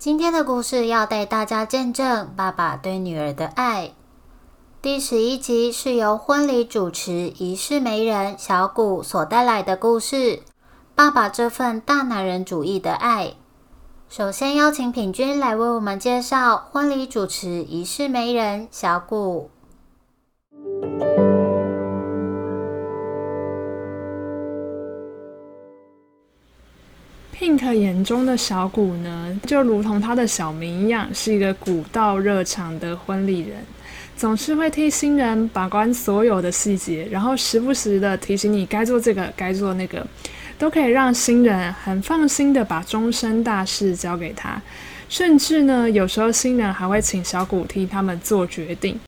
今天的故事要带大家见证爸爸对女儿的爱。第十一集是由婚礼主持仪式媒人小谷所带来的故事。爸爸这份大男人主义的爱。首先邀请品君来为我们介绍婚礼主持仪式媒人小谷。Pink 眼中的小谷呢，就如同他的小名一样，是一个古道热肠的婚礼人，总是会替新人把关所有的细节，然后时不时的提醒你该做这个，该做那个，都可以让新人很放心的把终身大事交给他。甚至呢，有时候新人还会请小谷替他们做决定，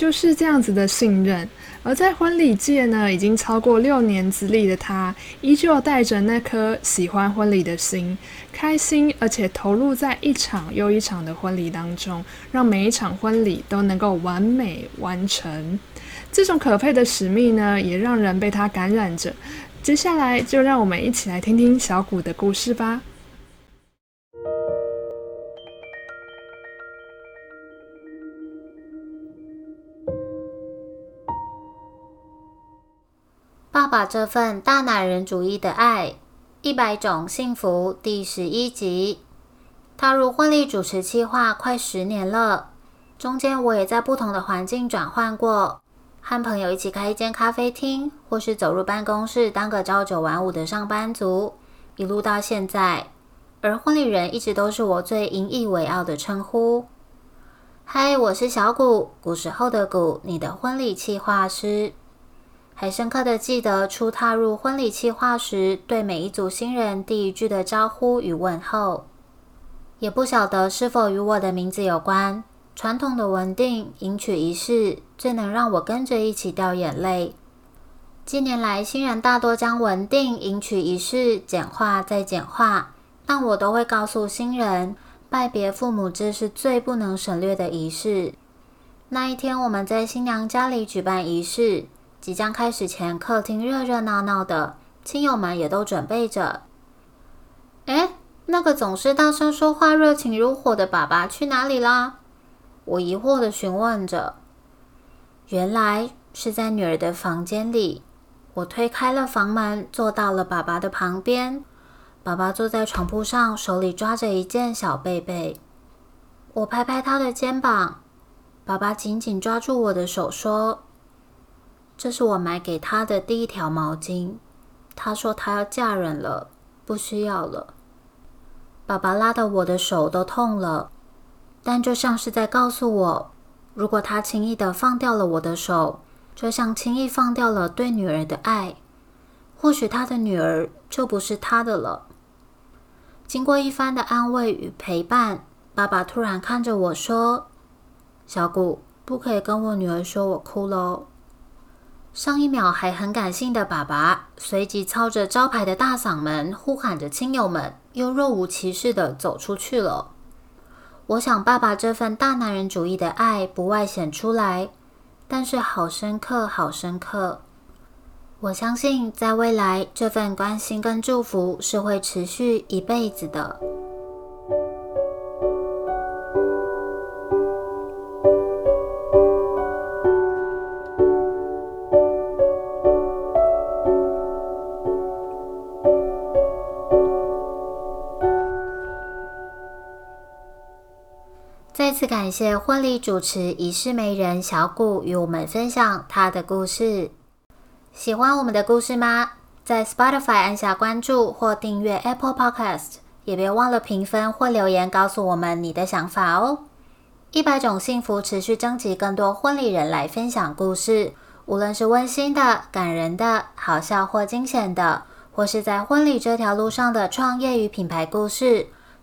就是这样子的信任。而在婚礼界呢，已经超过六年资历的他，依旧带着那颗喜欢婚礼的心，开心而且投入在一场又一场的婚礼当中，让每一场婚礼都能够完美完成。这种可佩的使命呢，也让人被他感染着。接下来就让我们一起来听听小谷的故事吧。爸爸这份大男人主义的爱，一百种幸福第十一集。踏入婚礼主持计划快十年了，中间我也在不同的环境转换过，和朋友一起开一间咖啡厅，或是走入办公室当个朝九晚五的上班族，一路到现在。而婚礼人一直都是我最引以为傲的称呼。嗨，我是小谷，古时候的谷，你的婚礼计划师。还深刻的记得初踏入婚礼计划时，对每一组新人第一句的招呼与问候。也不晓得是否与我的名字有关，传统的文定迎娶仪式最能让我跟着一起掉眼泪。近年来，新人大多将文定迎娶仪式简化再简化，但我都会告诉新人，拜别父母这是最不能省略的仪式。那一天，我们在新娘家里举办仪式。即将开始前，客厅热热闹闹的，亲友们也都准备着。哎，那个总是大声说话、热情如火的爸爸去哪里啦？我疑惑的询问着。原来是在女儿的房间里。我推开了房门，坐到了爸爸的旁边。爸爸坐在床铺上，手里抓着一件小被被。我拍拍他的肩膀，爸爸紧紧抓住我的手说。这是我买给她的第一条毛巾。她说她要嫁人了，不需要了。爸爸拉的我的手都痛了，但就像是在告诉我，如果他轻易的放掉了我的手，就像轻易放掉了对女儿的爱，或许他的女儿就不是他的了。经过一番的安慰与陪伴，爸爸突然看着我说：“小谷，不可以跟我女儿说我哭了。”上一秒还很感性的爸爸，随即操着招牌的大嗓门呼喊着亲友们，又若无其事的走出去了。我想，爸爸这份大男人主义的爱不外显出来，但是好深刻，好深刻。我相信，在未来，这份关心跟祝福是会持续一辈子的。再次感谢婚礼主持仪式媒人小谷与我们分享他的故事。喜欢我们的故事吗？在 Spotify 按下关注或订阅 Apple Podcast，也别忘了评分或留言告诉我们你的想法哦。一百种幸福持续征集更多婚礼人来分享故事，无论是温馨的、感人的、好笑或惊险的，或是在婚礼这条路上的创业与品牌故事。